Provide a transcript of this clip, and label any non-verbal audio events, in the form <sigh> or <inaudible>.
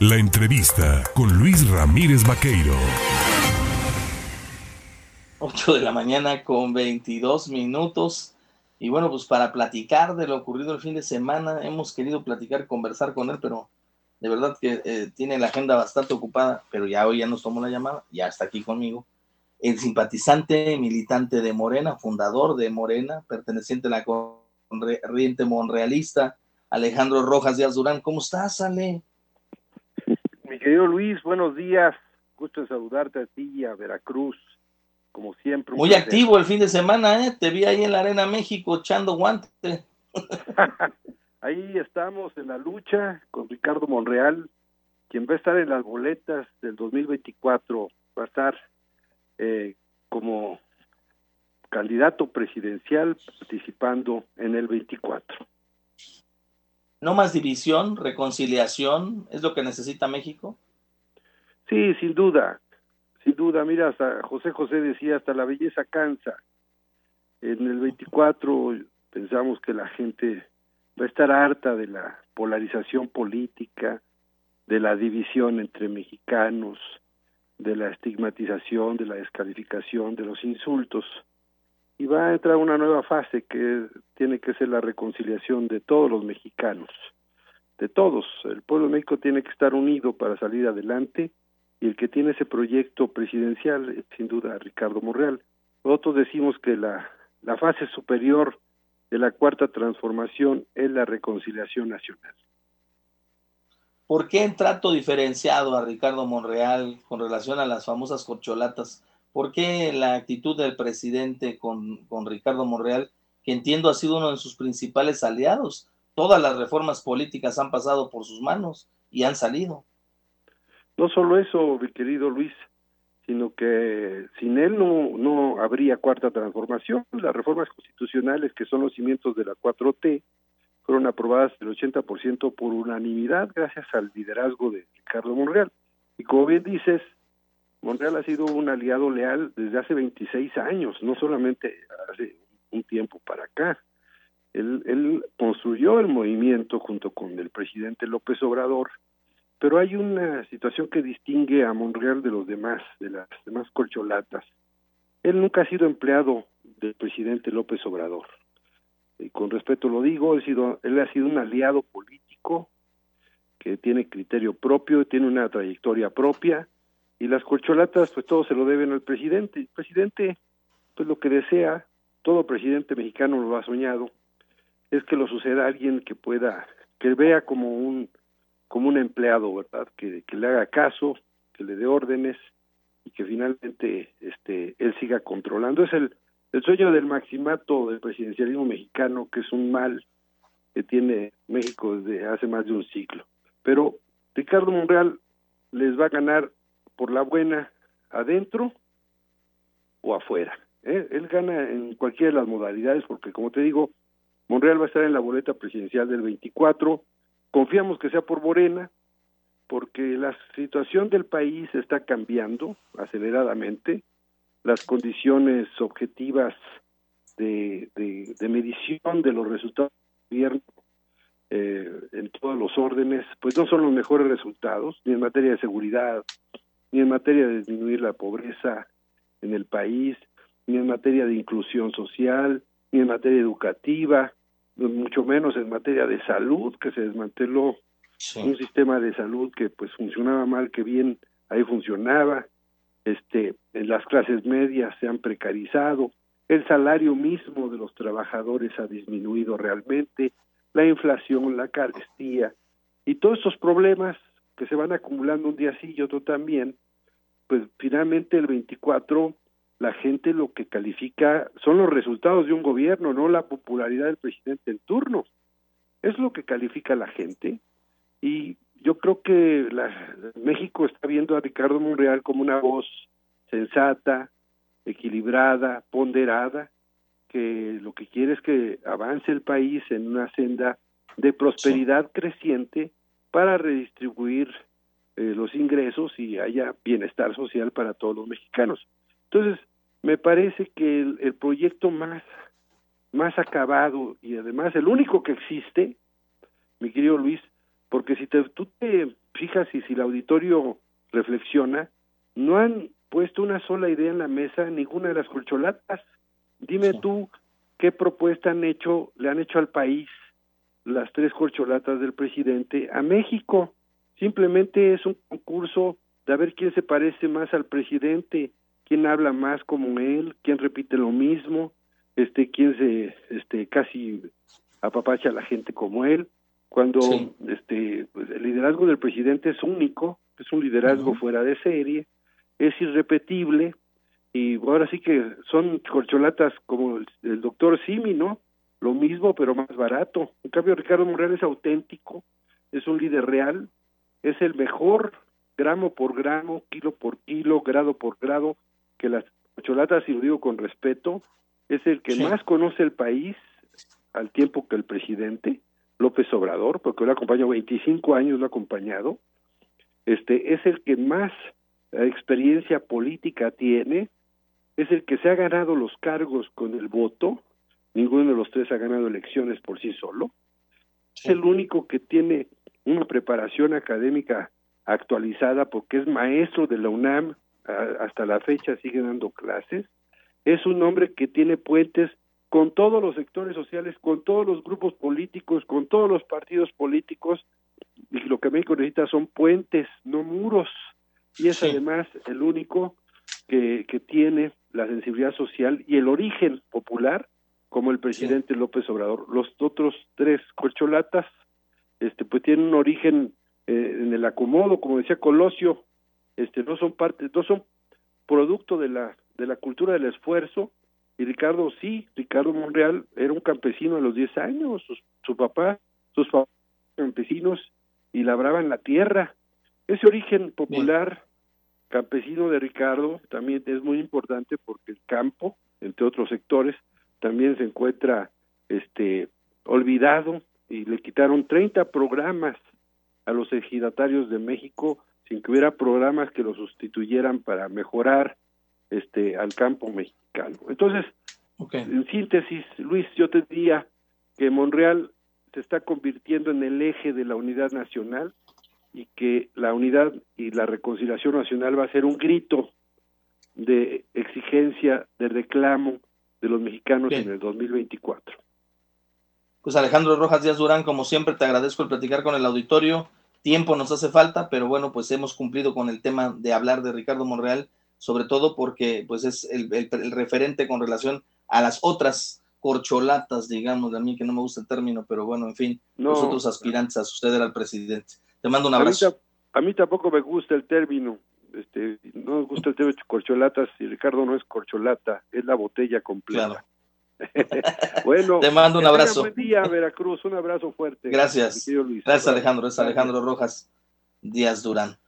La entrevista con Luis Ramírez Vaqueiro. 8 de la mañana con 22 minutos. Y bueno, pues para platicar de lo ocurrido el fin de semana, hemos querido platicar, conversar con él, pero de verdad que eh, tiene la agenda bastante ocupada, pero ya hoy ya nos tomó la llamada, ya está aquí conmigo. El simpatizante militante de Morena, fundador de Morena, perteneciente a la corriente monrealista, Alejandro Rojas Díaz Durán. ¿Cómo estás, Ale? Querido Luis, buenos días. Gusto en saludarte a ti y a Veracruz, como siempre. Muy activo el fin de semana, ¿eh? Te vi ahí en la Arena México echando guante. <laughs> ahí estamos en la lucha con Ricardo Monreal, quien va a estar en las boletas del 2024. Va a estar eh, como candidato presidencial participando en el 24 no más división, reconciliación, es lo que necesita México. Sí, sin duda, sin duda. Mira, hasta José José decía, hasta la belleza cansa. En el 24 pensamos que la gente va a estar harta de la polarización política, de la división entre mexicanos, de la estigmatización, de la descalificación, de los insultos y va a entrar una nueva fase que tiene que ser la reconciliación de todos los mexicanos, de todos. El pueblo de México tiene que estar unido para salir adelante y el que tiene ese proyecto presidencial es sin duda Ricardo Monreal. Nosotros decimos que la, la fase superior de la cuarta transformación es la reconciliación nacional. ¿Por qué en trato diferenciado a Ricardo Monreal con relación a las famosas corcholatas? ¿Por qué la actitud del presidente con, con Ricardo Monreal, que entiendo ha sido uno de sus principales aliados? Todas las reformas políticas han pasado por sus manos y han salido. No solo eso, mi querido Luis, sino que sin él no, no habría cuarta transformación. Las reformas constitucionales, que son los cimientos de la 4T, fueron aprobadas el 80% por unanimidad gracias al liderazgo de Ricardo Monreal. Y como bien dices, Monreal ha sido un aliado leal desde hace 26 años, no solamente hace un tiempo para acá. Él, él construyó el movimiento junto con el presidente López Obrador, pero hay una situación que distingue a Monreal de los demás, de las demás colcholatas. Él nunca ha sido empleado del presidente López Obrador. Y con respeto lo digo, él, sido, él ha sido un aliado político que tiene criterio propio, tiene una trayectoria propia, y las corcholatas pues todo se lo deben al presidente. El presidente pues lo que desea, todo presidente mexicano lo ha soñado, es que lo suceda alguien que pueda, que vea como un como un empleado, ¿verdad? Que, que le haga caso, que le dé órdenes y que finalmente este él siga controlando. Es el, el sueño del maximato del presidencialismo mexicano, que es un mal que tiene México desde hace más de un siglo. Pero Ricardo Monreal les va a ganar por la buena adentro o afuera. ¿eh? Él gana en cualquiera de las modalidades porque, como te digo, Monreal va a estar en la boleta presidencial del 24. Confiamos que sea por Morena porque la situación del país está cambiando aceleradamente. Las condiciones objetivas de, de, medición de los resultados del gobierno eh, en todos los órdenes, pues no son los mejores resultados, ni en materia de seguridad, ni en materia de disminuir la pobreza en el país, ni en materia de inclusión social, ni en materia educativa, mucho menos en materia de salud, que se desmanteló un sistema de salud que pues funcionaba mal, que bien ahí funcionaba, este, en las clases medias se han precarizado, el salario mismo de los trabajadores ha disminuido realmente, la inflación, la carestía y todos estos problemas que se van acumulando un día sí y otro también, pues finalmente el 24 la gente lo que califica son los resultados de un gobierno, no la popularidad del presidente en turno. Es lo que califica la gente y yo creo que la, México está viendo a Ricardo Monreal como una voz sensata, equilibrada, ponderada, que lo que quiere es que avance el país en una senda de prosperidad creciente para redistribuir eh, los ingresos y haya bienestar social para todos los mexicanos. Entonces, me parece que el, proyecto más, más acabado y además el único que existe, mi querido Luis, porque si te, tú te fijas y si el auditorio reflexiona, no han puesto una sola idea en la mesa ninguna de las corcholatas. Dime tú qué propuesta han hecho, le han hecho al país las tres corcholatas del presidente a México. Simplemente es un concurso de a ver quién se parece más al presidente, quién habla más como él, quién repite lo mismo, este, quién se, este, casi apapacha a la gente como él. Cuando este, pues, el liderazgo del presidente es único, es un liderazgo fuera de serie, es irrepetible y ahora sí que son corcholatas como el, doctor Simi, ¿no? Lo mismo pero más barato. En cambio Ricardo Monreal es auténtico, es un líder real, es el mejor gramo por gramo, kilo por kilo, grado por grado que las corcholatas, y lo digo con respeto, es el que más conoce el país al tiempo que el presidente López Obrador, porque lo ha acompañado 25 años, lo ha acompañado, este es el que más experiencia política tiene, es el que se ha ganado los cargos con el voto, ninguno de los tres ha ganado elecciones por sí solo, es el único que tiene una preparación académica actualizada porque es maestro de la UNAM, hasta la fecha sigue dando clases, es un hombre que tiene puentes con todos los sectores sociales, con todos los grupos políticos, con todos los partidos políticos, y lo que México necesita son puentes, no muros. Y es además el único que, que tiene la sensibilidad social y el origen popular como el presidente López Obrador. Los otros tres corcholatas este pues tienen un origen eh, en el acomodo, como decía Colosio, este no son parte, no son producto de la de la cultura del esfuerzo y Ricardo sí, Ricardo Monreal era un campesino a los 10 años, su, su papá, sus campesinos y labraban la tierra. Ese origen popular campesino de Ricardo también es muy importante porque el campo, entre otros sectores, también se encuentra este olvidado y le quitaron 30 programas a los ejidatarios de México sin que hubiera programas que lo sustituyeran para mejorar este al campo mexicano. Entonces, en síntesis, Luis, yo te diría que Monreal se está convirtiendo en el eje de la unidad nacional y que la unidad y la reconciliación nacional va a ser un grito de exigencia, de reclamo de los mexicanos en el 2024. Pues Alejandro Rojas Díaz Durán, como siempre, te agradezco el platicar con el auditorio. Tiempo nos hace falta, pero bueno, pues hemos cumplido con el tema de hablar de Ricardo Monreal, sobre todo porque pues es el, el referente con relación a las otras corcholatas, digamos, de a mí que no me gusta el término, pero bueno, en fin, los otros aspirantes a suceder al presidente. Te mando un abrazo. A mí, tampoco me gusta el término, este, no me gusta el término de corcholatas y Ricardo no es corcholata, es la botella completa. <laughs> <laughs> bueno, te mando un abrazo. Buen día, Veracruz, un abrazo fuerte. Gracias. Gracias, Alejandro. Es Alejandro Rojas Díaz Durán.